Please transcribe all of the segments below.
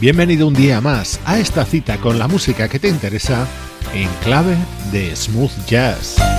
Bienvenido un día más a esta cita con la música que te interesa en clave de smooth jazz.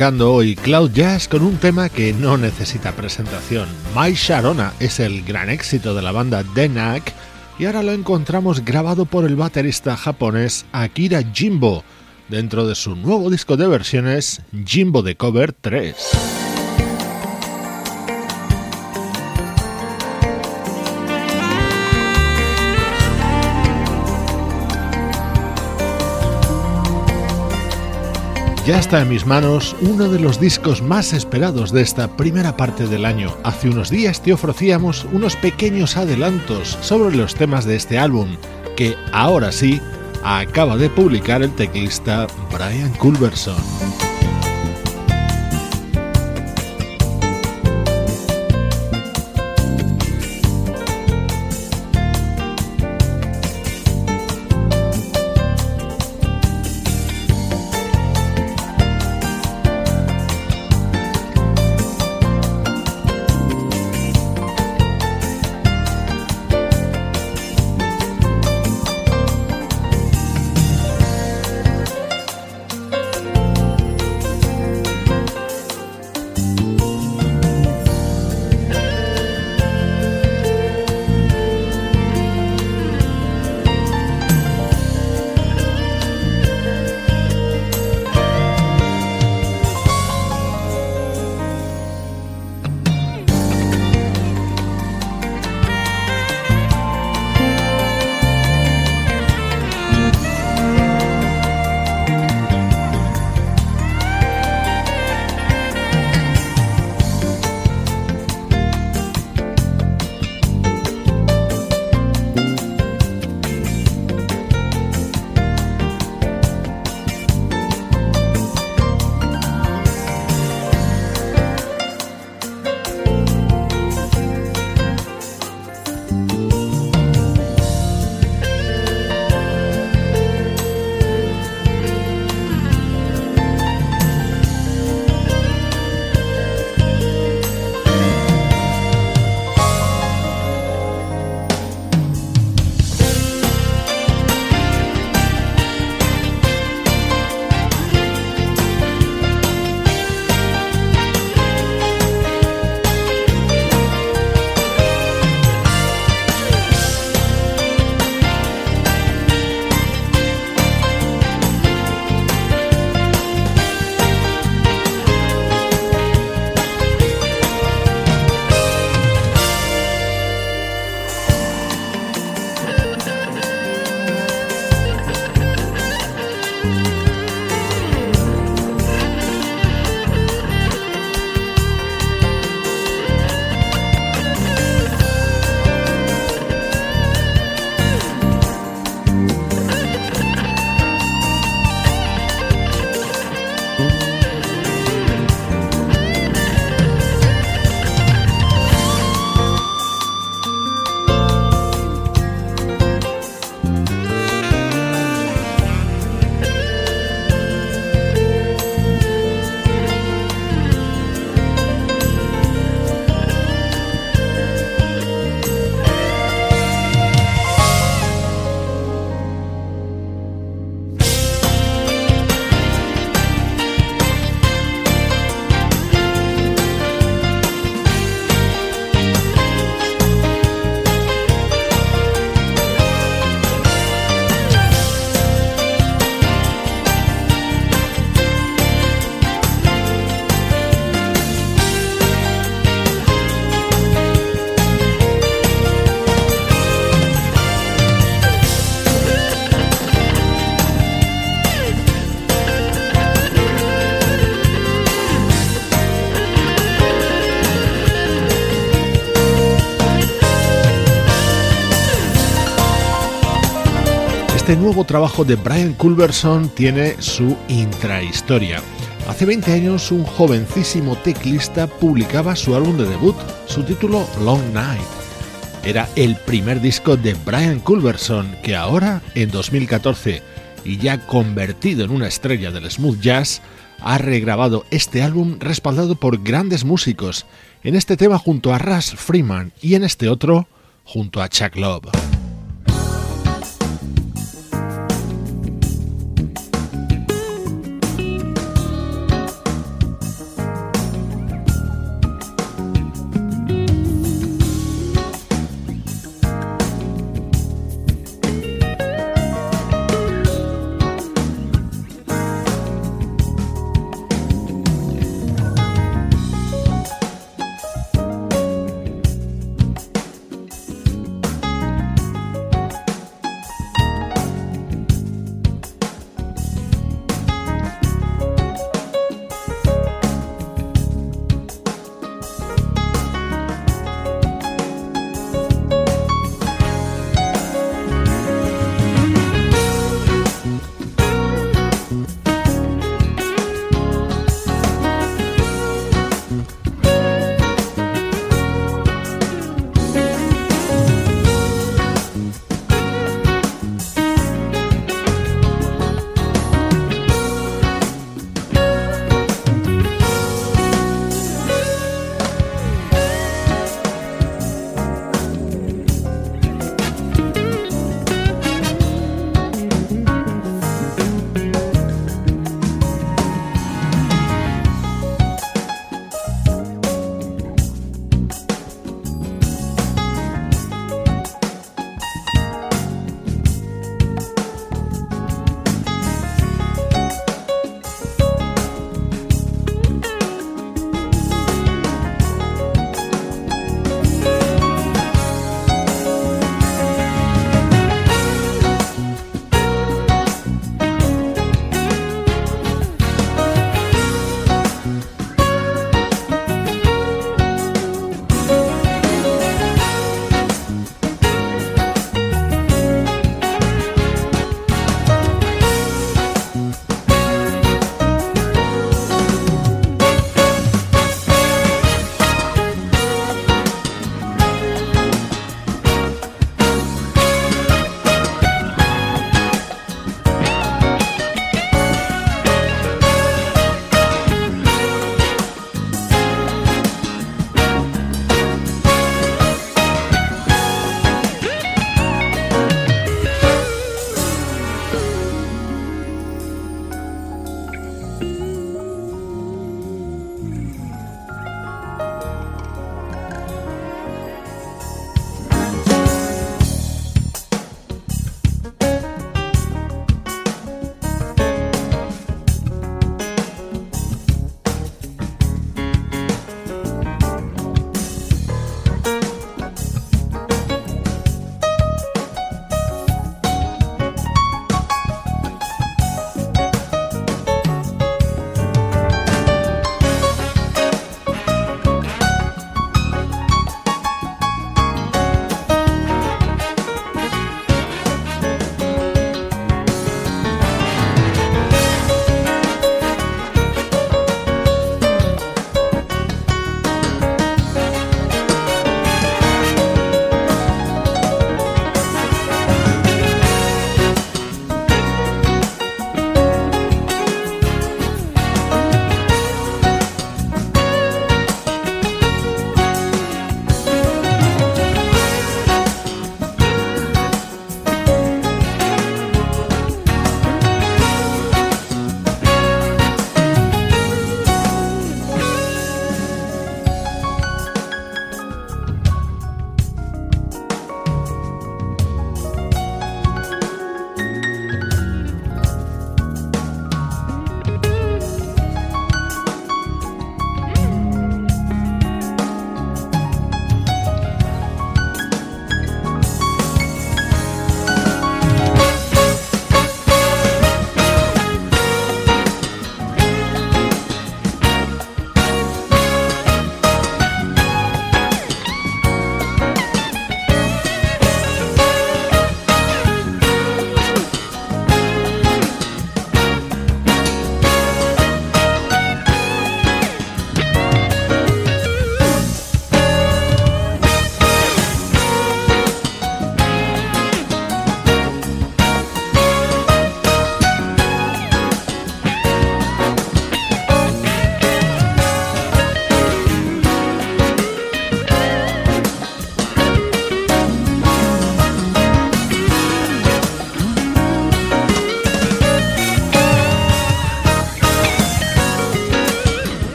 Arrancando hoy Cloud Jazz con un tema que no necesita presentación. My Sharona es el gran éxito de la banda Denak y ahora lo encontramos grabado por el baterista japonés Akira Jimbo dentro de su nuevo disco de versiones Jimbo The Cover 3. Ya está en mis manos uno de los discos más esperados de esta primera parte del año. Hace unos días te ofrecíamos unos pequeños adelantos sobre los temas de este álbum, que ahora sí acaba de publicar el teclista Brian Culberson. Este nuevo trabajo de Brian Culberson tiene su intrahistoria. Hace 20 años un jovencísimo teclista publicaba su álbum de debut, su título Long Night. Era el primer disco de Brian Culberson que ahora, en 2014, y ya convertido en una estrella del smooth jazz, ha regrabado este álbum respaldado por grandes músicos, en este tema junto a Russ Freeman y en este otro junto a Chuck Love.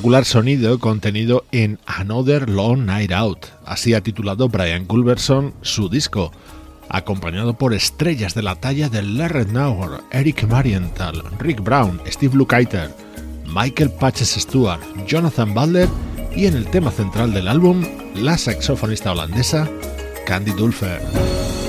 Espectacular sonido contenido en Another Long Night Out. Así ha titulado Brian Culberson su disco, acompañado por estrellas de la talla de Larry Nauer, Eric Marienthal, Rick Brown, Steve Lukather, Michael Patches Stewart, Jonathan Butler y en el tema central del álbum, la saxofonista holandesa Candy Dulfer.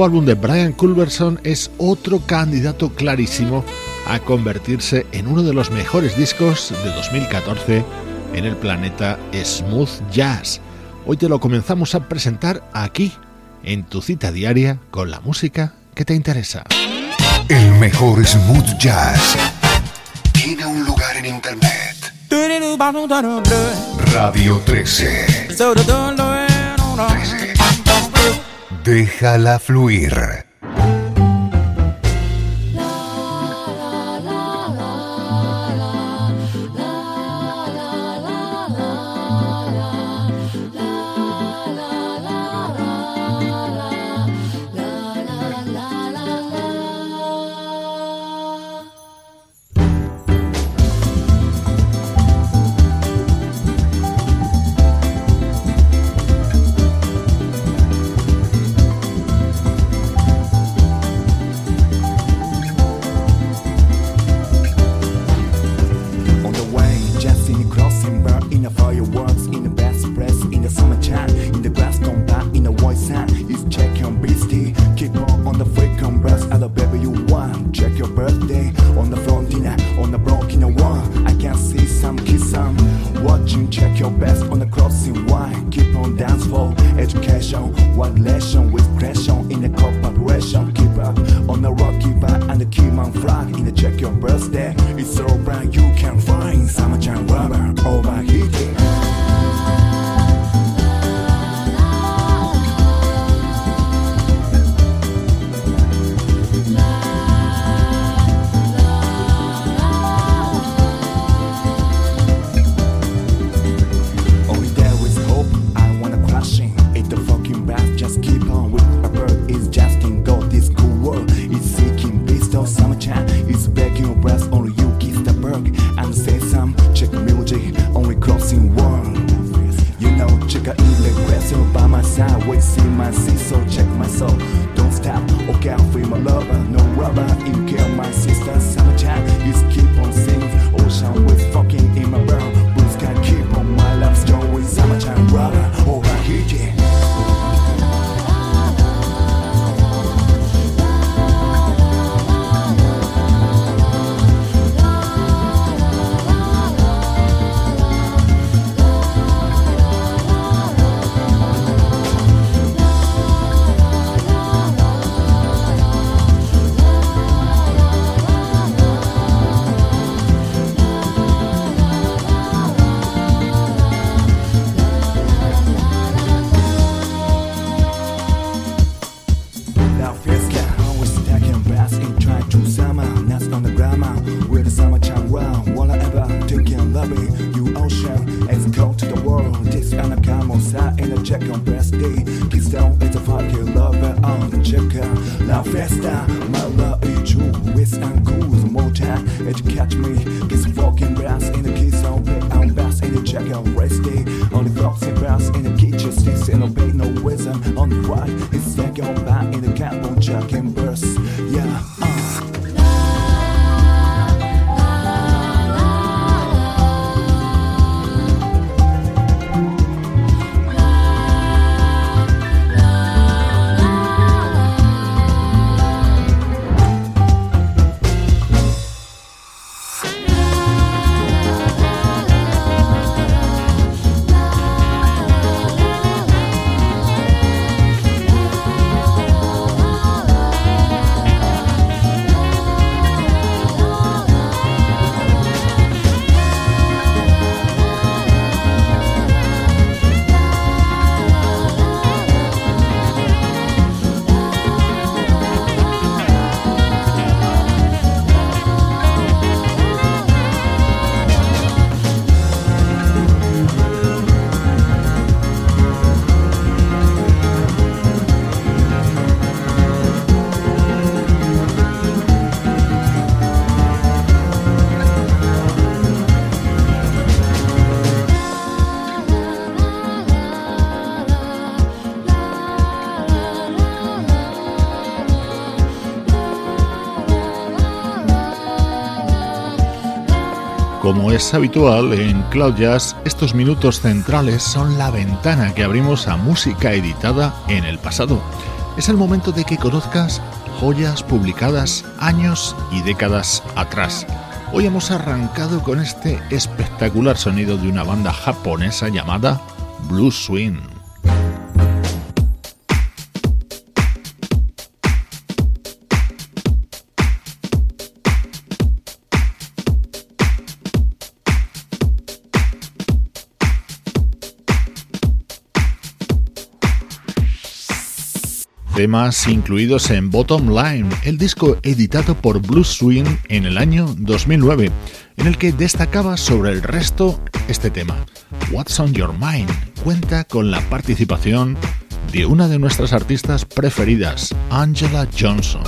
Nuevo álbum de Brian Culberson es otro candidato clarísimo a convertirse en uno de los mejores discos de 2014 en el planeta Smooth Jazz. Hoy te lo comenzamos a presentar aquí, en tu cita diaria con la música que te interesa. El mejor smooth jazz tiene un lugar en internet. Radio 13. 13. Déjala fluir. fiesta Como es habitual en Cloud Jazz, estos minutos centrales son la ventana que abrimos a música editada en el pasado. Es el momento de que conozcas joyas publicadas años y décadas atrás. Hoy hemos arrancado con este espectacular sonido de una banda japonesa llamada Blue Swing. Temas incluidos en Bottom Line, el disco editado por Blue Swing en el año 2009, en el que destacaba sobre el resto este tema. What's on Your Mind cuenta con la participación de una de nuestras artistas preferidas, Angela Johnson.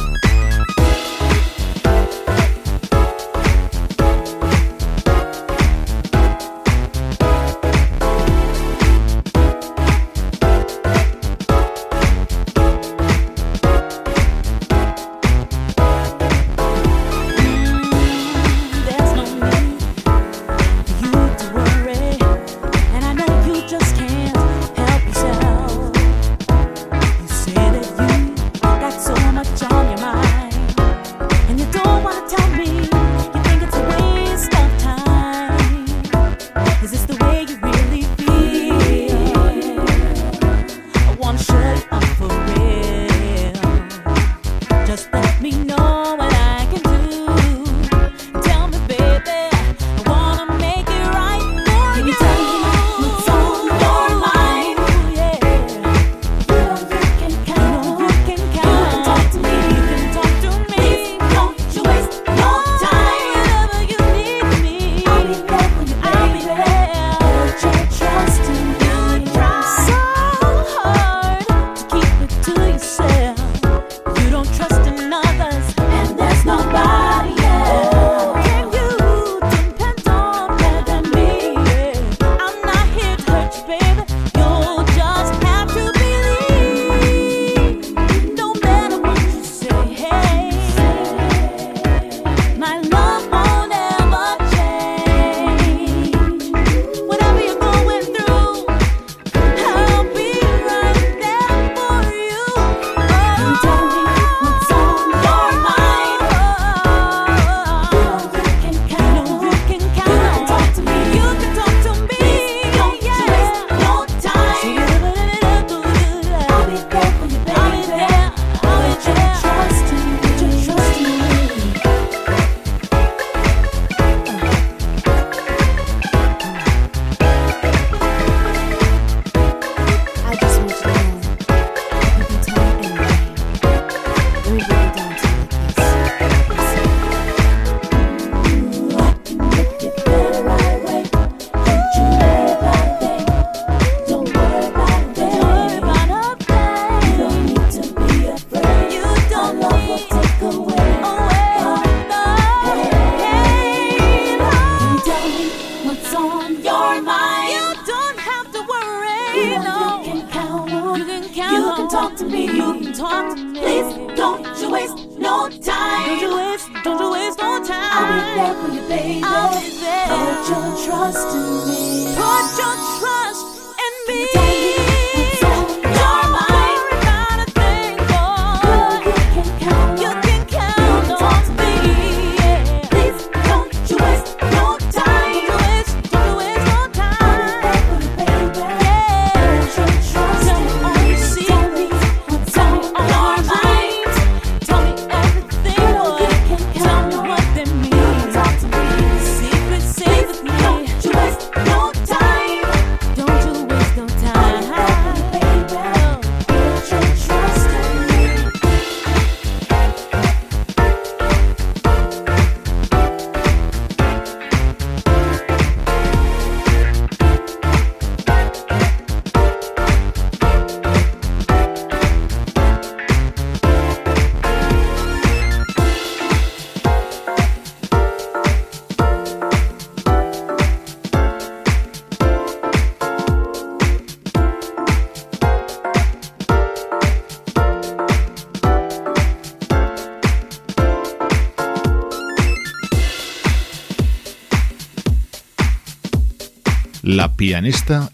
I'll be there for you, baby. Put your trust in me. Put your trust.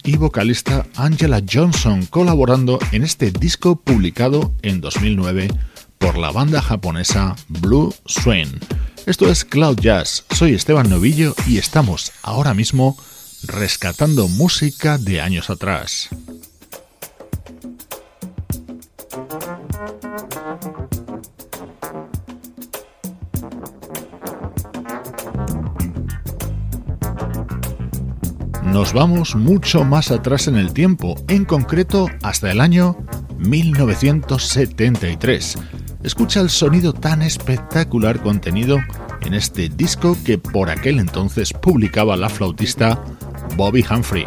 Y vocalista Angela Johnson colaborando en este disco publicado en 2009 por la banda japonesa Blue Swain. Esto es Cloud Jazz, soy Esteban Novillo y estamos ahora mismo rescatando música de años atrás. Nos vamos mucho más atrás en el tiempo, en concreto hasta el año 1973. Escucha el sonido tan espectacular contenido en este disco que por aquel entonces publicaba la flautista Bobby Humphrey.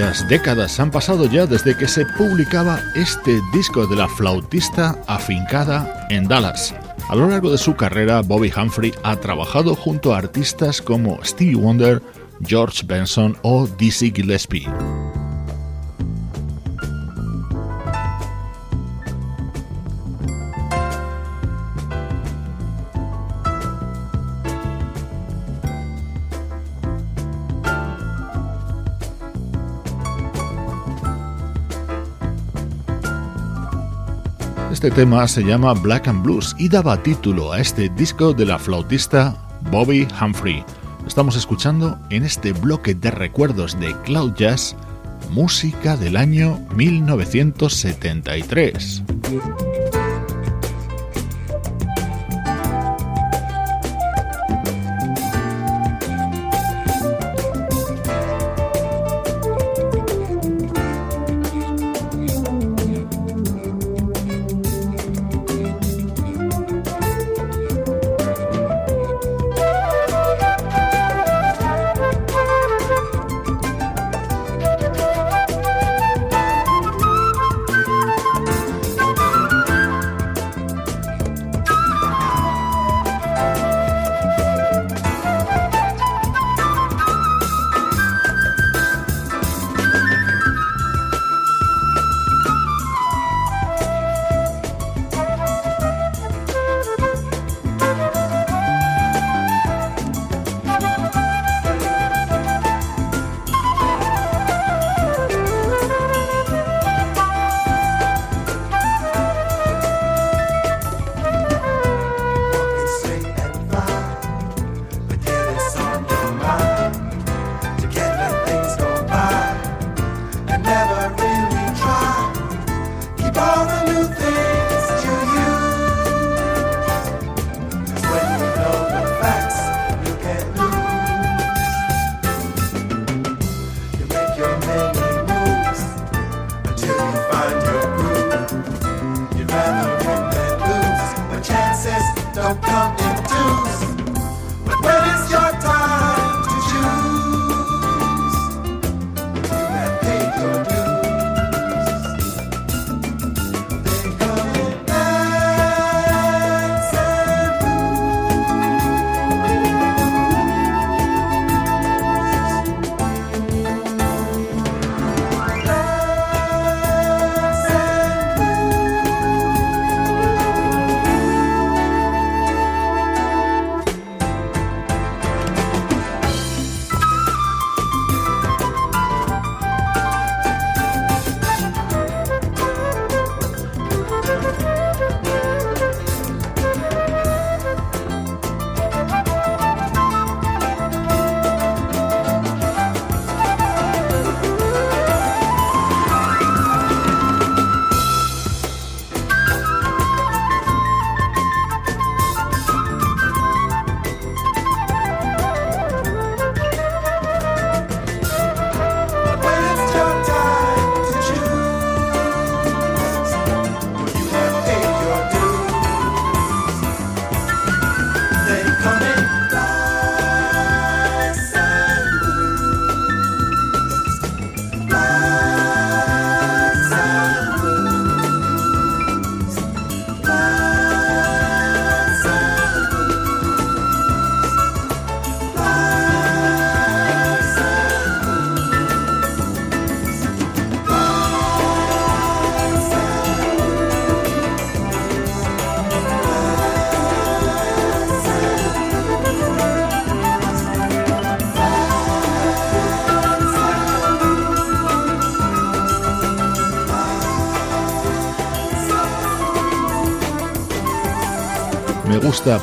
Varias décadas han pasado ya desde que se publicaba este disco de la flautista afincada en Dallas. A lo largo de su carrera, Bobby Humphrey ha trabajado junto a artistas como Stevie Wonder, George Benson o Dizzy Gillespie. Este tema se llama Black and Blues y daba título a este disco de la flautista Bobby Humphrey. Estamos escuchando en este bloque de recuerdos de Cloud Jazz música del año 1973.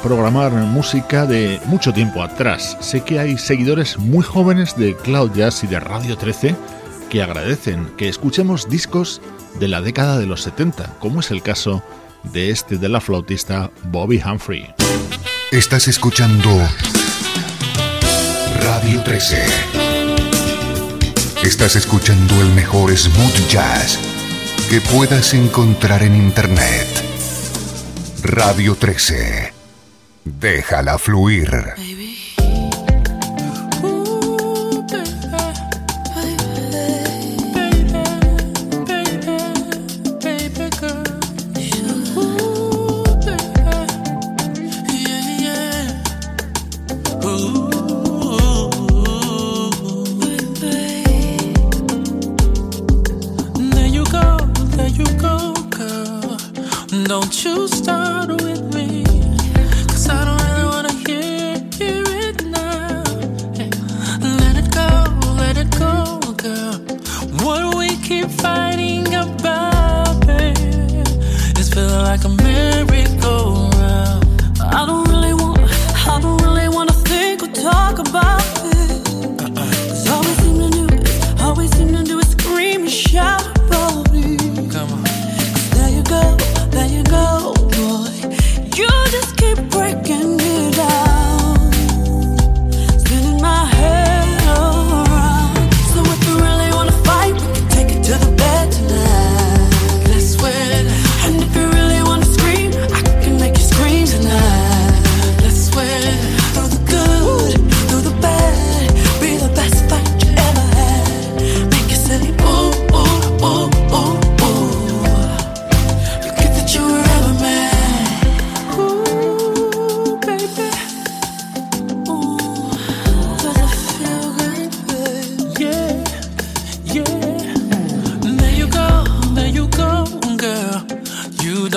Programar música de mucho tiempo atrás. Sé que hay seguidores muy jóvenes de Cloud Jazz y de Radio 13 que agradecen que escuchemos discos de la década de los 70, como es el caso de este de la flautista Bobby Humphrey. Estás escuchando Radio 13. Estás escuchando el mejor smooth jazz que puedas encontrar en Internet. Radio 13. Déjala fluir. Don't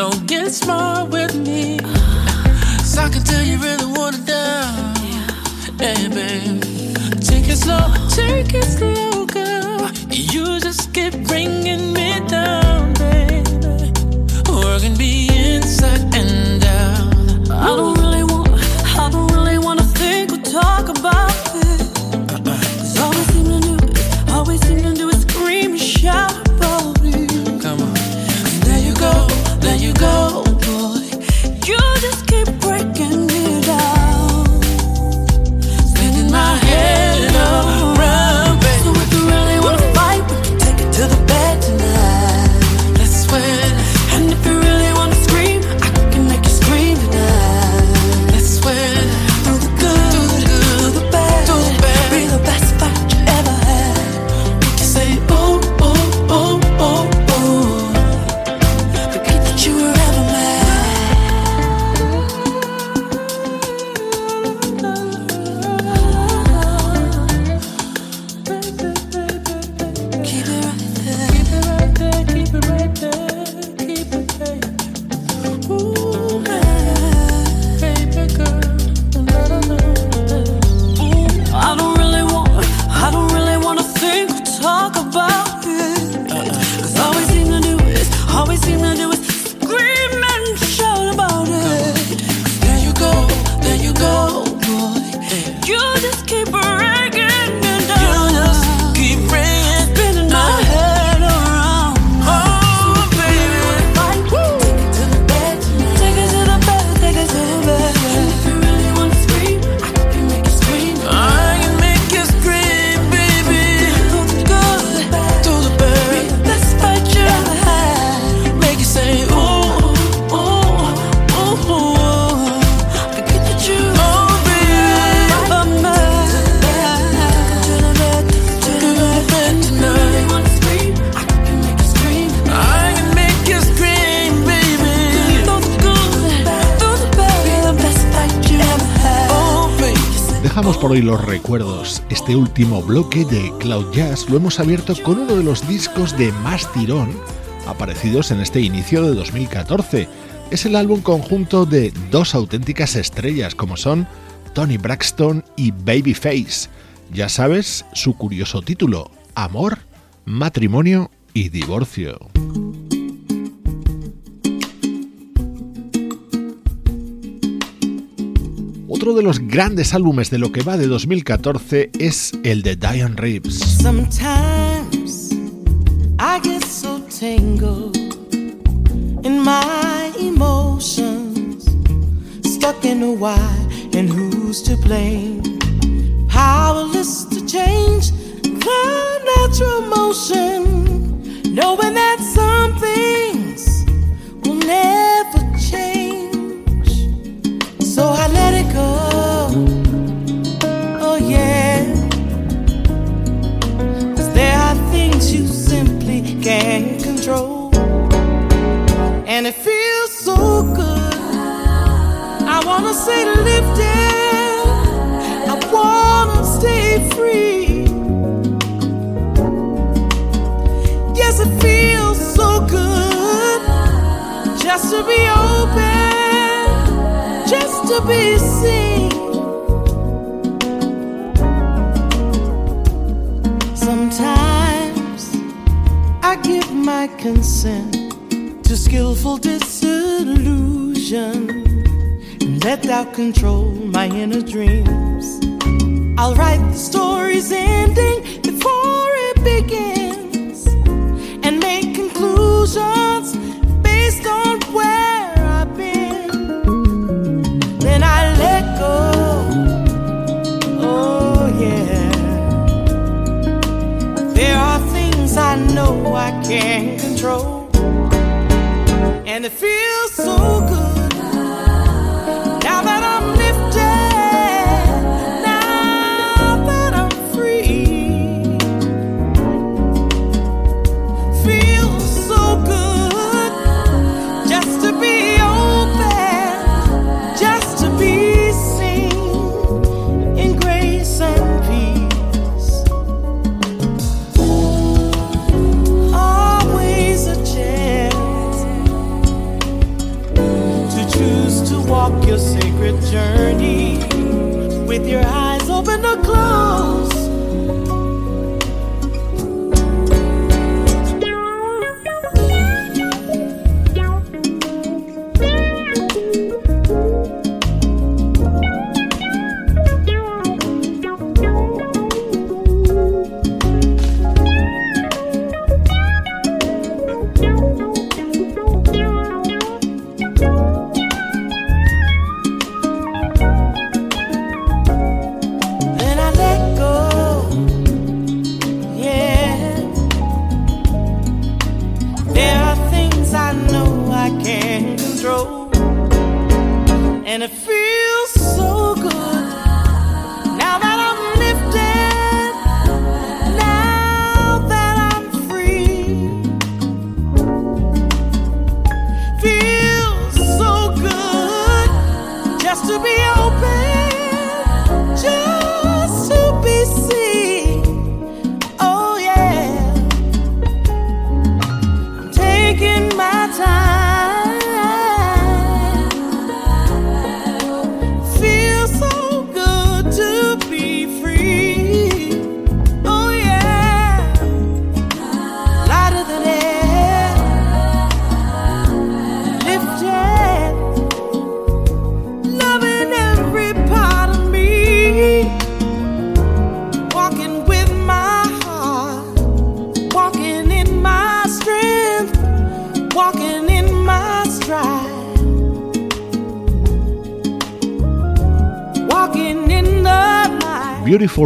Don't get smart with me. Sock until you really want it down. Hey, babe. Take it slow, take it slow, girl. You just keep bringing me down. Hoy los recuerdos. Este último bloque de Cloud Jazz lo hemos abierto con uno de los discos de más tirón aparecidos en este inicio de 2014. Es el álbum conjunto de dos auténticas estrellas como son Tony Braxton y Babyface. Ya sabes su curioso título, Amor, Matrimonio y Divorcio. Otro de los grandes álbumes de lo que va de 2014 es el de Diane Reeves. Sometimes I get so tangled in my emotions, stuck in a why and who's to blame. Powerless to change the natural motion, knowing that some things will never can't control. And it feels so good. I wanna stay lifted. I wanna stay free. Yes, it feels so good just to be open just to be seen. My consent to skillful disillusion let doubt control my inner dreams. I'll write the story's ending before it begins and make conclusions can't control. And the feels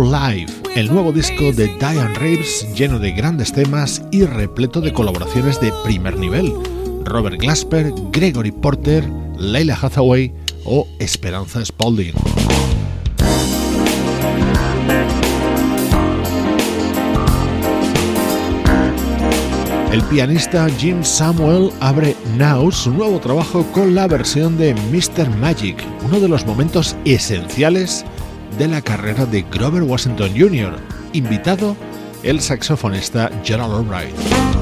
Life, el nuevo disco de Diane Reeves lleno de grandes temas y repleto de colaboraciones de primer nivel. Robert Glasper, Gregory Porter, Leila Hathaway o Esperanza Spalding. El pianista Jim Samuel abre Now su nuevo trabajo con la versión de Mr. Magic, uno de los momentos esenciales de la carrera de Grover Washington Jr., invitado el saxofonista Gerald Albright.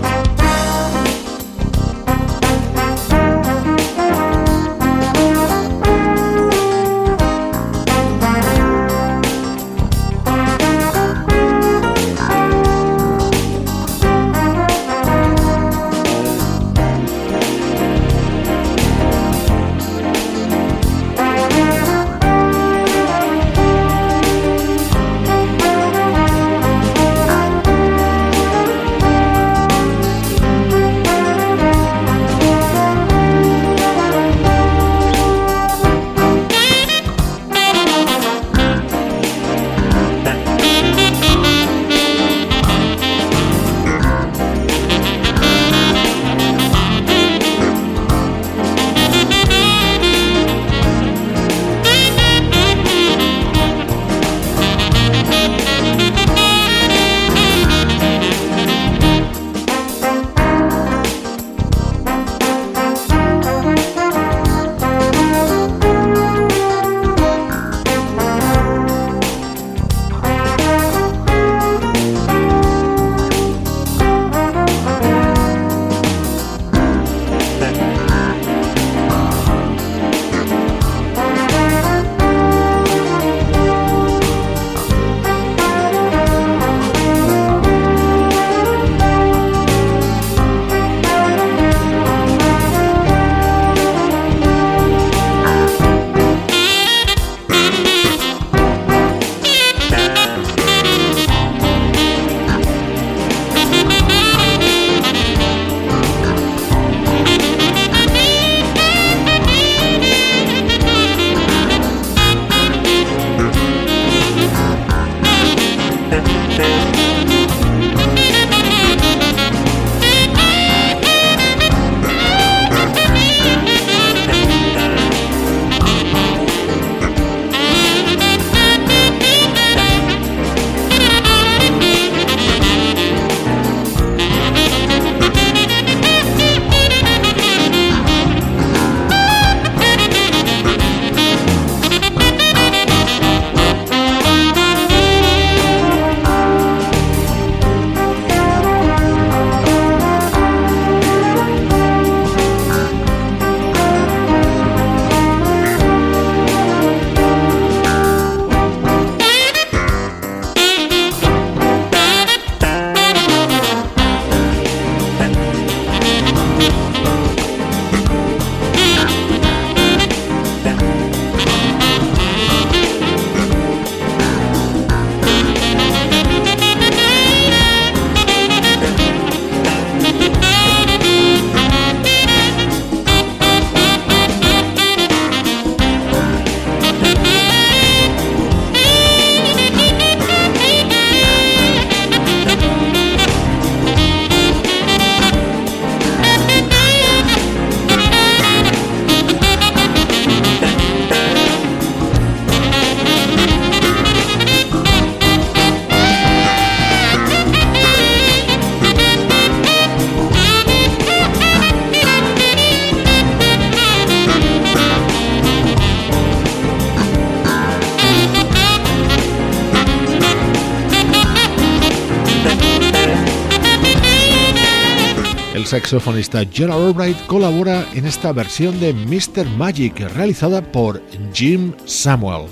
Saxofonista Gerald Albright colabora en esta versión de Mr. Magic realizada por Jim Samuel.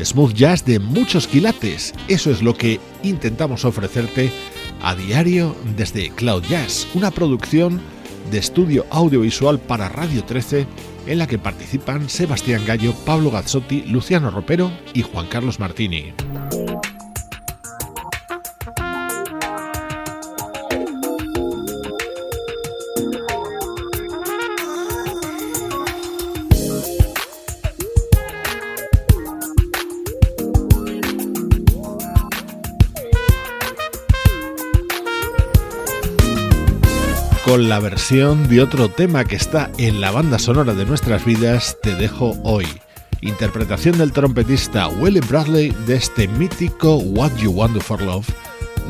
Smooth jazz de muchos quilates, eso es lo que intentamos ofrecerte a diario desde Cloud Jazz, una producción de estudio audiovisual para Radio 13 en la que participan Sebastián Gallo, Pablo Gazzotti, Luciano Ropero y Juan Carlos Martini. Con la versión de otro tema que está en la banda sonora de nuestras vidas, Te dejo hoy. Interpretación del trompetista Willie Bradley de este mítico What You Want for Love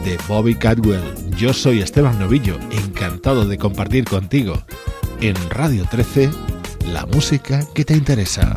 de Bobby Cadwell. Yo soy Esteban Novillo, encantado de compartir contigo en Radio 13 la música que te interesa.